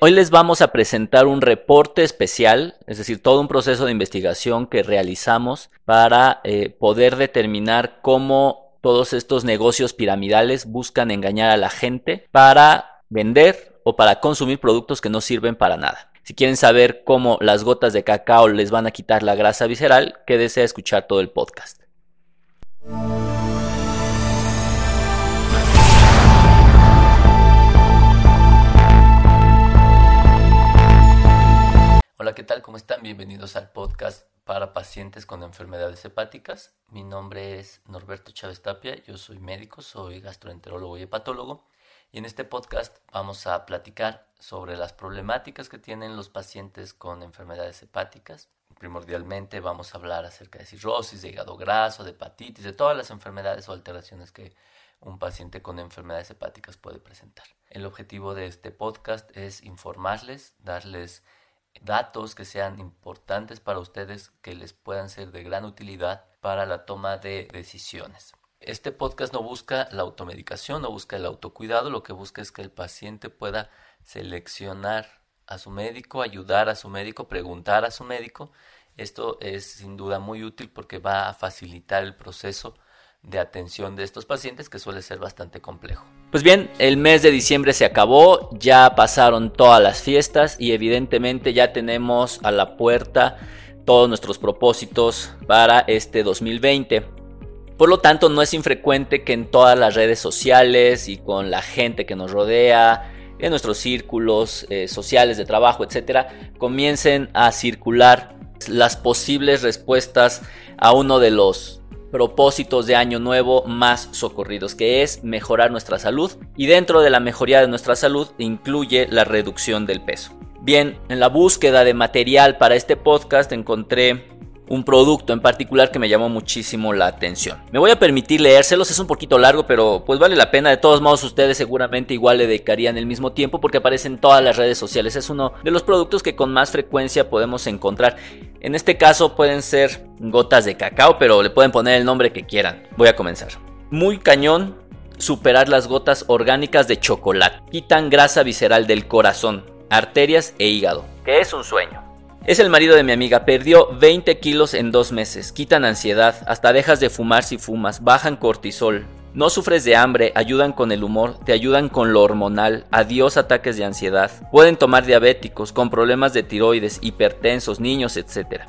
Hoy les vamos a presentar un reporte especial, es decir, todo un proceso de investigación que realizamos para eh, poder determinar cómo todos estos negocios piramidales buscan engañar a la gente para vender o para consumir productos que no sirven para nada. Si quieren saber cómo las gotas de cacao les van a quitar la grasa visceral, quédese a escuchar todo el podcast. Hola, ¿qué tal? ¿Cómo están? Bienvenidos al podcast para pacientes con enfermedades hepáticas. Mi nombre es Norberto Chávez Tapia, yo soy médico, soy gastroenterólogo y hepatólogo. Y en este podcast vamos a platicar sobre las problemáticas que tienen los pacientes con enfermedades hepáticas. Primordialmente vamos a hablar acerca de cirrosis, de hígado graso, de hepatitis, de todas las enfermedades o alteraciones que un paciente con enfermedades hepáticas puede presentar. El objetivo de este podcast es informarles, darles datos que sean importantes para ustedes, que les puedan ser de gran utilidad para la toma de decisiones. Este podcast no busca la automedicación, no busca el autocuidado, lo que busca es que el paciente pueda seleccionar a su médico, ayudar a su médico, preguntar a su médico. Esto es sin duda muy útil porque va a facilitar el proceso de atención de estos pacientes que suele ser bastante complejo. Pues bien, el mes de diciembre se acabó, ya pasaron todas las fiestas y evidentemente ya tenemos a la puerta todos nuestros propósitos para este 2020. Por lo tanto, no es infrecuente que en todas las redes sociales y con la gente que nos rodea, en nuestros círculos eh, sociales de trabajo, etcétera, comiencen a circular las posibles respuestas a uno de los propósitos de año nuevo más socorridos, que es mejorar nuestra salud y dentro de la mejoría de nuestra salud incluye la reducción del peso. Bien, en la búsqueda de material para este podcast encontré un producto en particular que me llamó muchísimo la atención. Me voy a permitir leérselos, es un poquito largo, pero pues vale la pena. De todos modos, ustedes seguramente igual le dedicarían el mismo tiempo porque aparece en todas las redes sociales. Es uno de los productos que con más frecuencia podemos encontrar. En este caso pueden ser gotas de cacao, pero le pueden poner el nombre que quieran. Voy a comenzar. Muy cañón superar las gotas orgánicas de chocolate. Quitan grasa visceral del corazón, arterias e hígado, que es un sueño. Es el marido de mi amiga, perdió 20 kilos en dos meses, quitan ansiedad, hasta dejas de fumar si fumas, bajan cortisol, no sufres de hambre, ayudan con el humor, te ayudan con lo hormonal, adiós ataques de ansiedad, pueden tomar diabéticos, con problemas de tiroides, hipertensos, niños, etc.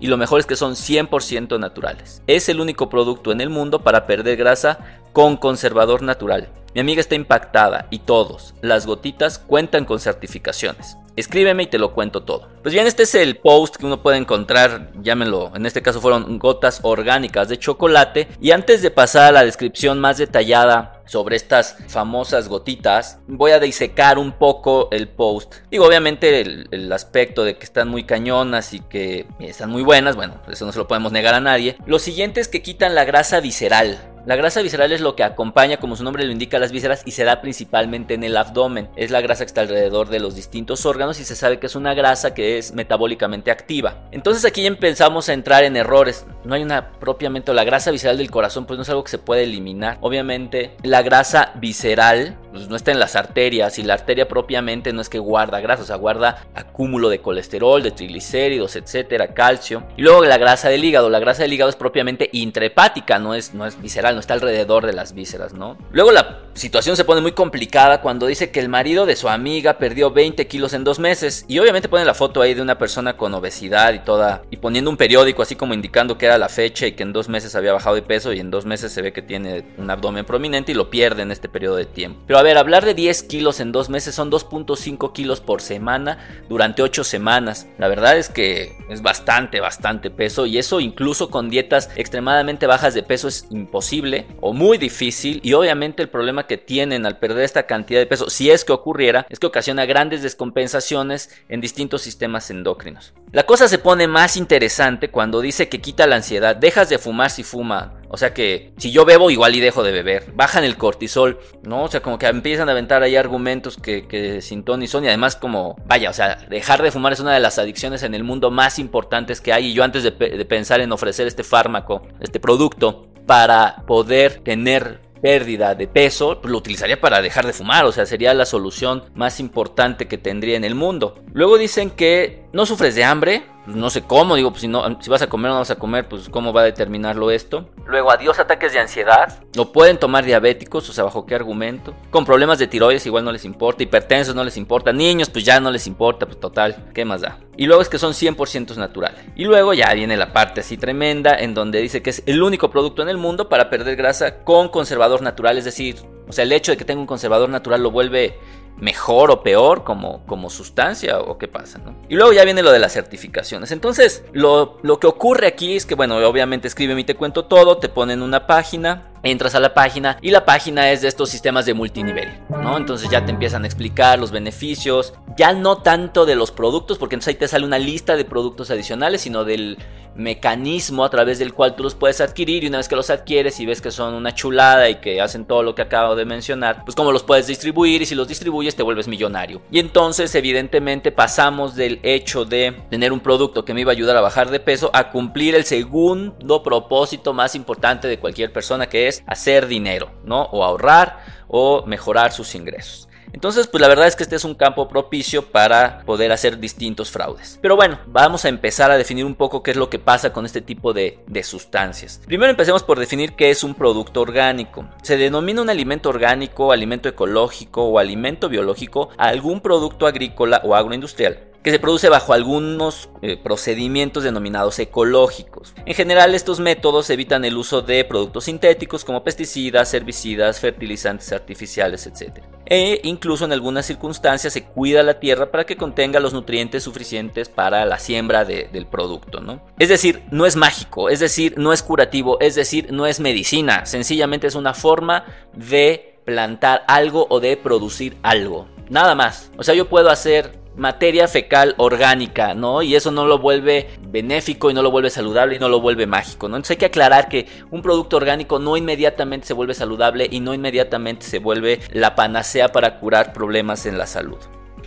Y lo mejor es que son 100% naturales. Es el único producto en el mundo para perder grasa con conservador natural. Mi amiga está impactada y todos, las gotitas cuentan con certificaciones. Escríbeme y te lo cuento todo. Pues bien, este es el post que uno puede encontrar, llámenlo, en este caso fueron gotas orgánicas de chocolate. Y antes de pasar a la descripción más detallada sobre estas famosas gotitas, voy a disecar un poco el post. Digo, obviamente el, el, aspecto de que están muy cañonas y que están muy buenas, bueno, eso no se lo podemos negar a nadie. Lo siguiente es que quitan la grasa visceral. La grasa visceral es lo que acompaña, como su nombre lo indica, las vísceras y se da principalmente en el abdomen. Es la grasa que está alrededor de los distintos órganos y se sabe que es una grasa que es metabólicamente activa. Entonces aquí empezamos a entrar en errores. No hay una propiamente, la grasa visceral del corazón pues no es algo que se puede eliminar. Obviamente la grasa visceral pues, no está en las arterias y la arteria propiamente no es que guarda grasa, o sea, guarda acúmulo de colesterol, de triglicéridos, etcétera, calcio. Y luego la grasa del hígado, la grasa del hígado es propiamente intrahepática, no es, no es visceral no está alrededor de las vísceras, ¿no? Luego la situación se pone muy complicada cuando dice que el marido de su amiga perdió 20 kilos en dos meses. Y obviamente pone la foto ahí de una persona con obesidad y toda. Y poniendo un periódico así como indicando que era la fecha y que en dos meses había bajado de peso. Y en dos meses se ve que tiene un abdomen prominente y lo pierde en este periodo de tiempo. Pero a ver, hablar de 10 kilos en dos meses son 2.5 kilos por semana durante 8 semanas. La verdad es que es bastante, bastante peso. Y eso incluso con dietas extremadamente bajas de peso es imposible o muy difícil y obviamente el problema que tienen al perder esta cantidad de peso, si es que ocurriera, es que ocasiona grandes descompensaciones en distintos sistemas endocrinos. La cosa se pone más interesante cuando dice que quita la ansiedad, dejas de fumar si fuma, o sea que si yo bebo igual y dejo de beber, bajan el cortisol, ¿no? O sea, como que empiezan a aventar ahí argumentos que, que sin ton y son y además como, vaya, o sea, dejar de fumar es una de las adicciones en el mundo más importantes que hay y yo antes de, de pensar en ofrecer este fármaco, este producto, para poder tener pérdida de peso, pues lo utilizaría para dejar de fumar, o sea, sería la solución más importante que tendría en el mundo. Luego dicen que no sufres de hambre, pues no sé cómo, digo, pues si, no, si vas a comer o no vas a comer, pues cómo va a determinarlo esto. Luego, adiós ataques de ansiedad. Lo pueden tomar diabéticos, o sea, bajo qué argumento. Con problemas de tiroides igual no les importa, hipertensos no les importa, niños pues ya no les importa, pues total, ¿qué más da? Y luego es que son 100% naturales. Y luego ya viene la parte así tremenda en donde dice que es el único producto en el mundo para perder grasa con conservador natural, es decir, o sea, el hecho de que tenga un conservador natural lo vuelve mejor o peor como, como sustancia o qué pasa, ¿no? Y luego ya viene lo de las certificaciones. Entonces, lo, lo que ocurre aquí es que, bueno, obviamente escribe y te cuento todo, te ponen una página, entras a la página y la página es de estos sistemas de multinivel, ¿no? Entonces ya te empiezan a explicar los beneficios, ya no tanto de los productos, porque entonces ahí te sale una lista de productos adicionales, sino del mecanismo a través del cual tú los puedes adquirir y una vez que los adquieres y ves que son una chulada y que hacen todo lo que acabo de mencionar, pues cómo los puedes distribuir y si los distribuyes te vuelves millonario. Y entonces evidentemente pasamos del hecho de tener un producto que me iba a ayudar a bajar de peso a cumplir el segundo propósito más importante de cualquier persona que es hacer dinero, ¿no? O ahorrar o mejorar sus ingresos. Entonces, pues la verdad es que este es un campo propicio para poder hacer distintos fraudes. Pero bueno, vamos a empezar a definir un poco qué es lo que pasa con este tipo de, de, sustancias. Primero empecemos por definir qué es un producto orgánico. Se denomina un alimento orgánico, alimento ecológico o alimento biológico a algún producto agrícola o agroindustrial que se produce bajo algunos eh, procedimientos denominados ecológicos. En general estos métodos evitan el uso de productos sintéticos como pesticidas, herbicidas, fertilizantes artificiales, etc. E incluso en algunas circunstancias se cuida la tierra para que contenga los nutrientes suficientes para la siembra del producto. ¿no? Es decir, no es mágico, es decir, no es curativo, es decir, no es medicina, sencillamente es una forma de plantar algo o de producir algo. Nada más. O sea, yo puedo hacer materia fecal orgánica, ¿no? Y eso no lo vuelve benéfico y no lo vuelve saludable y no lo vuelve mágico, ¿no? Entonces hay que aclarar que un producto orgánico no inmediatamente se vuelve saludable y no inmediatamente se vuelve la panacea para curar problemas en la salud.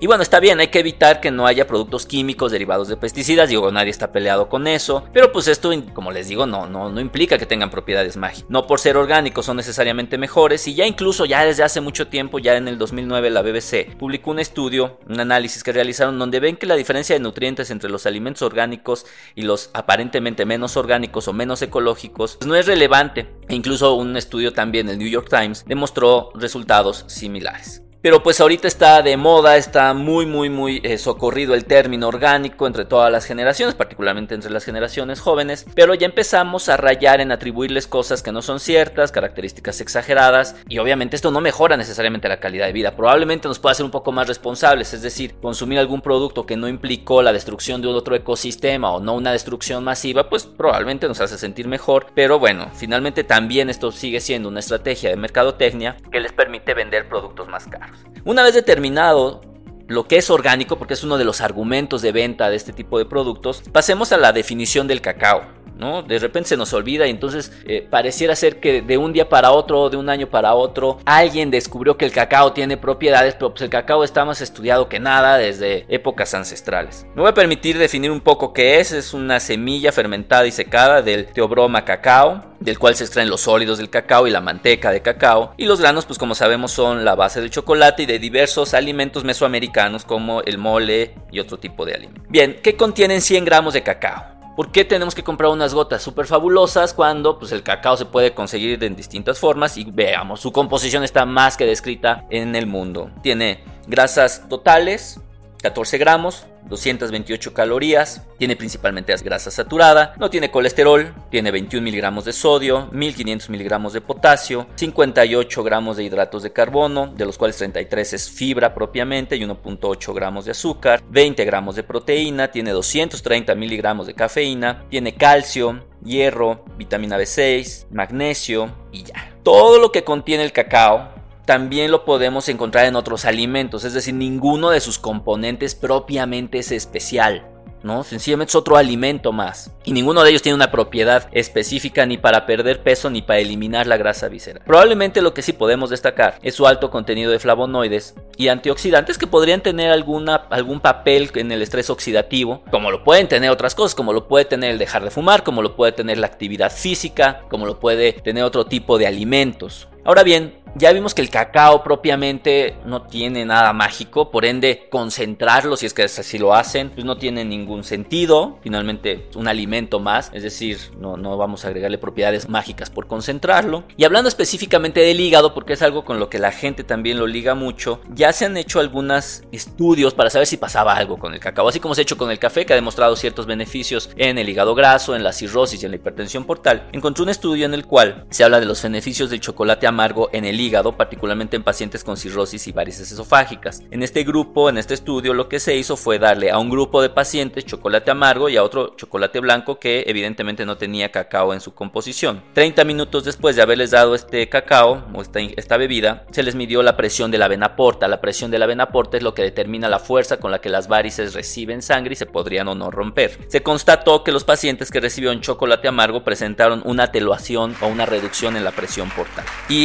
Y bueno, está bien, hay que evitar que no haya productos químicos derivados de pesticidas, digo, nadie está peleado con eso, pero pues esto, como les digo, no, no, no implica que tengan propiedades mágicas. No por ser orgánicos son necesariamente mejores y ya incluso ya desde hace mucho tiempo, ya en el 2009 la BBC publicó un estudio, un análisis que realizaron donde ven que la diferencia de nutrientes entre los alimentos orgánicos y los aparentemente menos orgánicos o menos ecológicos pues no es relevante. E incluso un estudio también, el New York Times, demostró resultados similares. Pero pues ahorita está de moda, está muy muy muy eh, socorrido el término orgánico entre todas las generaciones, particularmente entre las generaciones jóvenes, pero ya empezamos a rayar en atribuirles cosas que no son ciertas, características exageradas y obviamente esto no mejora necesariamente la calidad de vida, probablemente nos pueda hacer un poco más responsables, es decir, consumir algún producto que no implicó la destrucción de otro ecosistema o no una destrucción masiva, pues probablemente nos hace sentir mejor, pero bueno, finalmente también esto sigue siendo una estrategia de mercadotecnia que les permite vender productos más caros. Una vez determinado lo que es orgánico, porque es uno de los argumentos de venta de este tipo de productos, pasemos a la definición del cacao. ¿No? De repente se nos olvida y entonces eh, pareciera ser que de un día para otro, de un año para otro, alguien descubrió que el cacao tiene propiedades, pero pues el cacao está más estudiado que nada desde épocas ancestrales. Me voy a permitir definir un poco qué es, es una semilla fermentada y secada del teobroma cacao, del cual se extraen los sólidos del cacao y la manteca de cacao, y los granos pues como sabemos son la base del chocolate y de diversos alimentos mesoamericanos como el mole y otro tipo de alimentos. Bien, ¿qué contienen 100 gramos de cacao? ¿Por qué tenemos que comprar unas gotas súper fabulosas cuando pues, el cacao se puede conseguir en distintas formas? Y veamos, su composición está más que descrita en el mundo. Tiene grasas totales, 14 gramos, 228 calorías, tiene principalmente grasa saturada, no tiene colesterol, tiene 21 miligramos de sodio, 1500 miligramos de potasio, 58 gramos de hidratos de carbono, de los cuales 33 es fibra propiamente y 1.8 gramos de azúcar, 20 gramos de proteína, tiene 230 miligramos de cafeína, tiene calcio, hierro, vitamina B6, magnesio y ya. Todo lo que contiene el cacao también lo podemos encontrar en otros alimentos, es decir, ninguno de sus componentes propiamente es especial. ¿no? Sencillamente es otro alimento más. Y ninguno de ellos tiene una propiedad específica ni para perder peso ni para eliminar la grasa visceral. Probablemente lo que sí podemos destacar es su alto contenido de flavonoides y antioxidantes que podrían tener alguna, algún papel en el estrés oxidativo, como lo pueden tener otras cosas, como lo puede tener el dejar de fumar, como lo puede tener la actividad física, como lo puede tener otro tipo de alimentos. Ahora bien, ya vimos que el cacao propiamente no tiene nada mágico, por ende concentrarlo, si es que así lo hacen, pues no tiene ningún sentido. Finalmente, un alimento más, es decir, no, no vamos a agregarle propiedades mágicas por concentrarlo. Y hablando específicamente del hígado, porque es algo con lo que la gente también lo liga mucho, ya se han hecho algunos estudios para saber si pasaba algo con el cacao, así como se ha hecho con el café, que ha demostrado ciertos beneficios en el hígado graso, en la cirrosis y en la hipertensión portal. Encontré un estudio en el cual se habla de los beneficios del chocolate amargo en el hígado particularmente en pacientes con cirrosis y varices esofágicas. En este grupo, en este estudio, lo que se hizo fue darle a un grupo de pacientes chocolate amargo y a otro chocolate blanco que evidentemente no tenía cacao en su composición. 30 minutos después de haberles dado este cacao o esta, bebida, se les midió la presión de la vena porta. La presión de la vena porta es lo que determina la fuerza con la que las varices reciben sangre y se podrían o no romper. Se constató que los pacientes que recibieron chocolate amargo presentaron una atenuación o una reducción en la presión portal.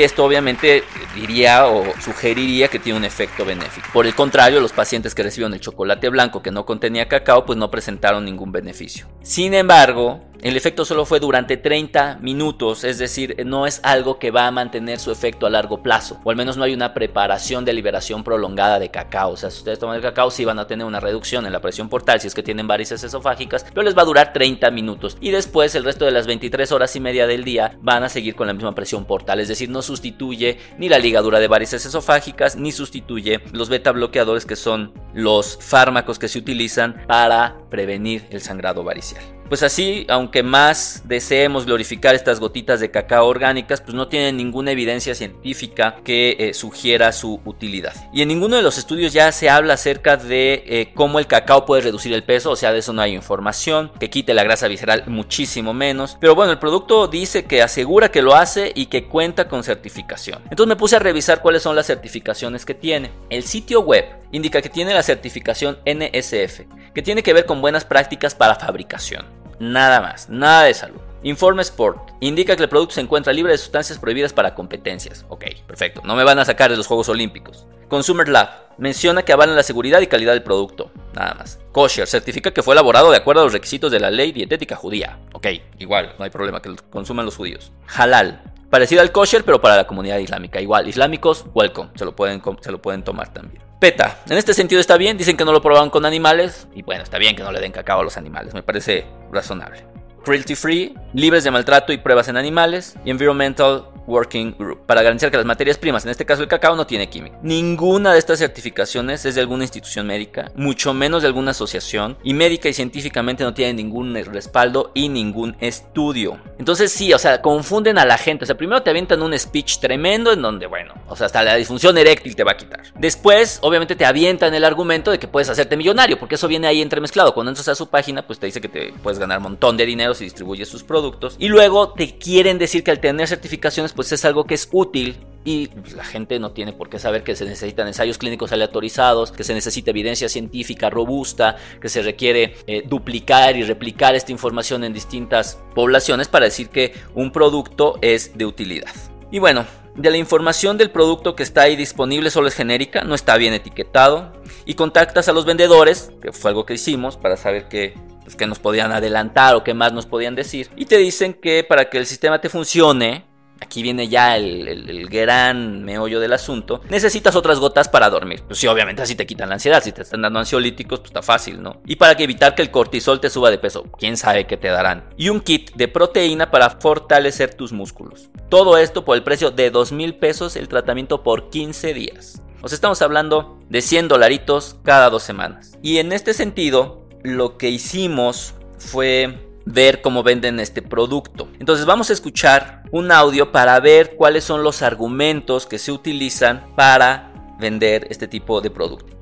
Esto obviamente diría o sugeriría que tiene un efecto benéfico. Por el contrario, los pacientes que recibieron el chocolate blanco que no contenía cacao pues no presentaron ningún beneficio. Sin embargo, el efecto solo fue durante 30 minutos, es decir, no es algo que va a mantener su efecto a largo plazo, o al menos no hay una preparación de liberación prolongada de cacao. O sea, si ustedes toman el cacao, sí van a tener una reducción en la presión portal si es que tienen varices esofágicas, pero les va a durar 30 minutos. Y después, el resto de las 23 horas y media del día, van a seguir con la misma presión portal, es decir, no sustituye ni la ligadura de varices esofágicas, ni sustituye los beta bloqueadores que son los fármacos que se utilizan para prevenir el sangrado varicial. Pues así, aunque más deseemos glorificar estas gotitas de cacao orgánicas, pues no tienen ninguna evidencia científica que eh, sugiera su utilidad. Y en ninguno de los estudios ya se habla acerca de eh, cómo el cacao puede reducir el peso, o sea, de eso no hay información, que quite la grasa visceral muchísimo menos. Pero bueno, el producto dice que asegura que lo hace y que cuenta con certificación. Entonces me puse a revisar cuáles son las certificaciones que tiene. El sitio web indica que tiene la certificación NSF, que tiene que ver con buenas prácticas para fabricación. Nada más, nada de salud. Informe Sport indica que el producto se encuentra libre de sustancias prohibidas para competencias. Ok, perfecto. No me van a sacar de los Juegos Olímpicos. Consumer Lab menciona que avalan la seguridad y calidad del producto. Nada más. Kosher certifica que fue elaborado de acuerdo a los requisitos de la ley dietética judía. Ok, igual, no hay problema que lo consuman los judíos. Halal. Parecido al kosher, pero para la comunidad islámica. Igual, islámicos, welcome. Se lo pueden, se lo pueden tomar también. PETA. En este sentido está bien, dicen que no lo probaron con animales y bueno, está bien que no le den cacao a los animales, me parece razonable. Cruelty free, libres de maltrato y pruebas en animales y environmental Working Group para garantizar que las materias primas, en este caso el cacao, no tiene química. Ninguna de estas certificaciones es de alguna institución médica, mucho menos de alguna asociación, y médica y científicamente no tienen ningún respaldo y ningún estudio. Entonces sí, o sea, confunden a la gente. O sea, primero te avientan un speech tremendo en donde, bueno, o sea, hasta la disfunción eréctil te va a quitar. Después, obviamente, te avientan el argumento de que puedes hacerte millonario, porque eso viene ahí entremezclado. Cuando entras a su página, pues te dice que te puedes ganar un montón de dinero si distribuyes sus productos. Y luego te quieren decir que al tener certificaciones, pues es algo que es útil y la gente no tiene por qué saber que se necesitan ensayos clínicos aleatorizados, que se necesita evidencia científica robusta, que se requiere eh, duplicar y replicar esta información en distintas poblaciones para decir que un producto es de utilidad. Y bueno, de la información del producto que está ahí disponible solo es genérica, no está bien etiquetado. Y contactas a los vendedores, que fue algo que hicimos para saber qué, pues, qué nos podían adelantar o qué más nos podían decir. Y te dicen que para que el sistema te funcione, aquí viene ya el, gran meollo del asunto, necesitas otras gotas para dormir. Pues sí, obviamente así te quitan la ansiedad. Si te están dando ansiolíticos, pues está fácil, ¿no? Y para evitar que el cortisol te suba de peso, quién sabe qué te darán. Y un kit de proteína para fortalecer tus músculos. Todo esto por el precio de 2 mil pesos el tratamiento por 15 días. Os estamos hablando de 100 dolaritos cada dos semanas. Y en este sentido, lo que hicimos fue ver cómo venden este producto. Entonces vamos a escuchar un audio para ver cuáles son los argumentos que se utilizan para vender este tipo de producto.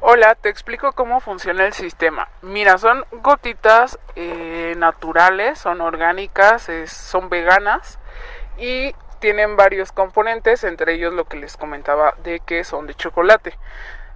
Hola, te explico cómo funciona el sistema. Mira, son gotitas eh, naturales, son orgánicas, son veganas y tienen varios componentes, entre ellos lo que les comentaba de que son de chocolate.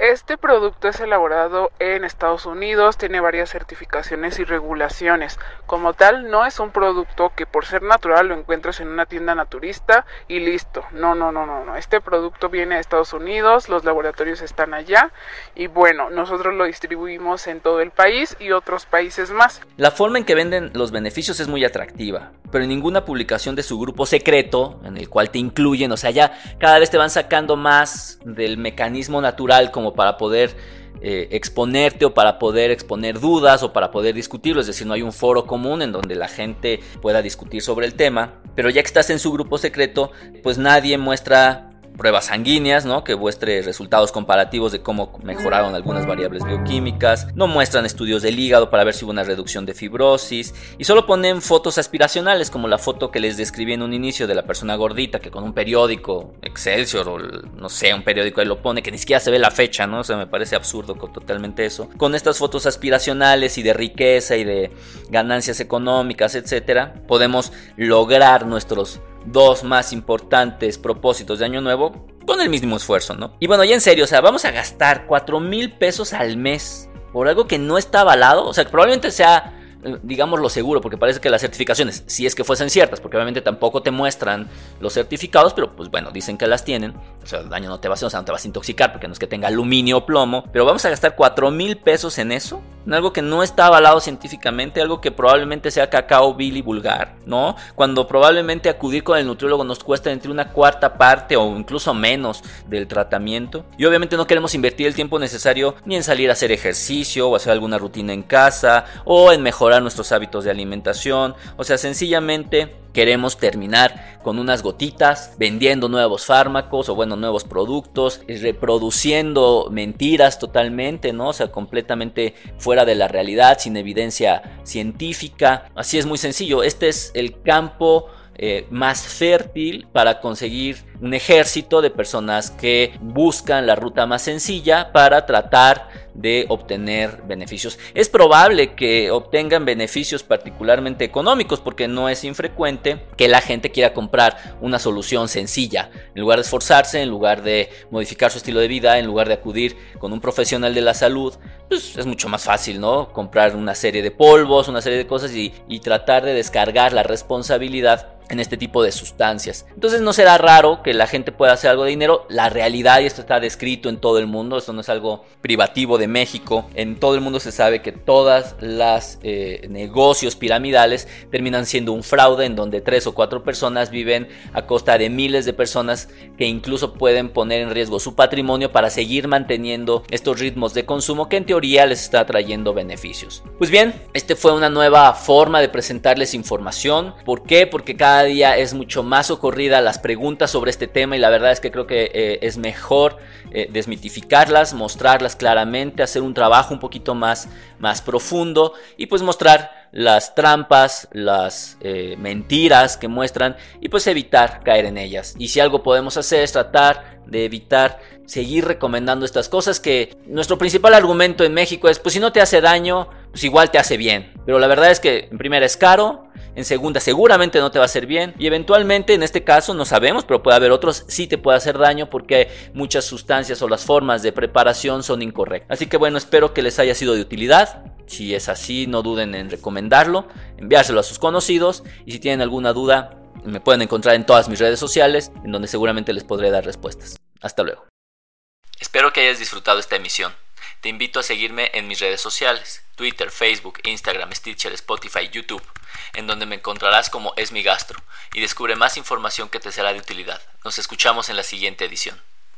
Este producto es elaborado en Estados Unidos, tiene varias certificaciones y regulaciones. Como tal, no es un producto que por ser natural lo encuentres en una tienda naturista y listo. No, no, no, no, no. Este producto viene de Estados Unidos, los laboratorios están allá y bueno, nosotros lo distribuimos en todo el país y otros países más. La forma en que venden los beneficios es muy atractiva, pero en ninguna publicación de su grupo secreto, en el cual te incluyen, o sea, ya cada vez te van sacando más del mecanismo natural como para poder eh, exponerte o para poder exponer dudas o para poder discutirlo, es decir, no hay un foro común en donde la gente pueda discutir sobre el tema, pero ya que estás en su grupo secreto, pues nadie muestra pruebas sanguíneas, ¿no? Que muestre resultados comparativos de cómo mejoraron algunas variables bioquímicas, no muestran estudios del hígado para ver si hubo una reducción de fibrosis y solo ponen fotos aspiracionales como la foto que les describí en un inicio de la persona gordita que con un periódico Excelsior o no sé, un periódico ahí lo pone que ni siquiera se ve la fecha, ¿no? O sea, me parece absurdo con totalmente eso. Con estas fotos aspiracionales y de riqueza y de ganancias económicas, etcétera, podemos lograr nuestros dos más importantes propósitos de año nuevo con el mismo esfuerzo, ¿no? Y bueno, ya en serio, o sea, vamos a gastar 4 mil pesos al mes por algo que no está avalado, o sea, que probablemente sea digamos lo seguro, porque parece que las certificaciones, si es que fuesen ciertas, porque obviamente tampoco te muestran los certificados, pero pues bueno, dicen que las tienen, o sea, el daño no te va a hacer, o sea, no te vas a intoxicar, porque no es que tenga aluminio o plomo, pero vamos a gastar 4 mil pesos en eso, en algo que no está avalado científicamente, algo que probablemente sea cacao vil y vulgar, ¿no? Cuando probablemente acudir con el nutriólogo nos cuesta entre una cuarta parte o incluso menos del tratamiento, y obviamente no queremos invertir el tiempo necesario ni en salir a hacer ejercicio o hacer alguna rutina en casa o en mejorar nuestros hábitos de alimentación, o sea, sencillamente queremos terminar con unas gotitas, vendiendo nuevos fármacos o bueno, nuevos productos, reproduciendo mentiras totalmente, ¿no? O sea, completamente fuera de la realidad, sin evidencia científica. Así es muy sencillo, este es el campo eh, más fértil para conseguir un ejército de personas que buscan la ruta más sencilla para tratar de obtener beneficios. Es probable que obtengan beneficios particularmente económicos porque no es infrecuente que la gente quiera comprar una solución sencilla. En lugar de esforzarse, en lugar de modificar su estilo de vida, en lugar de acudir con un profesional de la salud, pues es mucho más fácil, ¿no? Comprar una serie de polvos, una serie de cosas y, y tratar de descargar la responsabilidad en este tipo de sustancias. Entonces no será raro que la gente pueda hacer algo de dinero. La realidad, y esto está descrito en todo el mundo, esto no es algo privativo de México, en todo el mundo se sabe que todas las eh, negocios piramidales terminan siendo un fraude en donde tres o cuatro personas viven a costa de miles de personas que incluso pueden poner en riesgo su patrimonio para seguir manteniendo estos ritmos de consumo que en teoría les está trayendo beneficios. Pues bien, este fue una nueva forma de presentarles información. ¿Por qué? Porque cada día es mucho más socorrida las preguntas sobre este tema y la verdad es que creo que eh, es mejor eh, desmitificarlas, mostrarlas claramente, hacer un trabajo un poquito más, más profundo y pues mostrar las trampas, las eh, mentiras que muestran y pues evitar caer en ellas. Y si algo podemos hacer es tratar de evitar seguir recomendando estas cosas que nuestro principal argumento en México es pues si no te hace daño, pues igual te hace bien. Pero la verdad es que en primera es caro, en segunda seguramente no te va a hacer bien y eventualmente en este caso no sabemos, pero puede haber otros sí te puede hacer daño porque muchas sustancias o las formas de preparación son incorrectas. Así que bueno, espero que les haya sido de utilidad. Si es así, no duden en recomendarlo, enviárselo a sus conocidos y si tienen alguna duda, me pueden encontrar en todas mis redes sociales, en donde seguramente les podré dar respuestas. Hasta luego. Espero que hayas disfrutado esta emisión. Te invito a seguirme en mis redes sociales, Twitter, Facebook, Instagram, Stitcher, Spotify, YouTube, en donde me encontrarás como Es mi gastro y descubre más información que te será de utilidad. Nos escuchamos en la siguiente edición.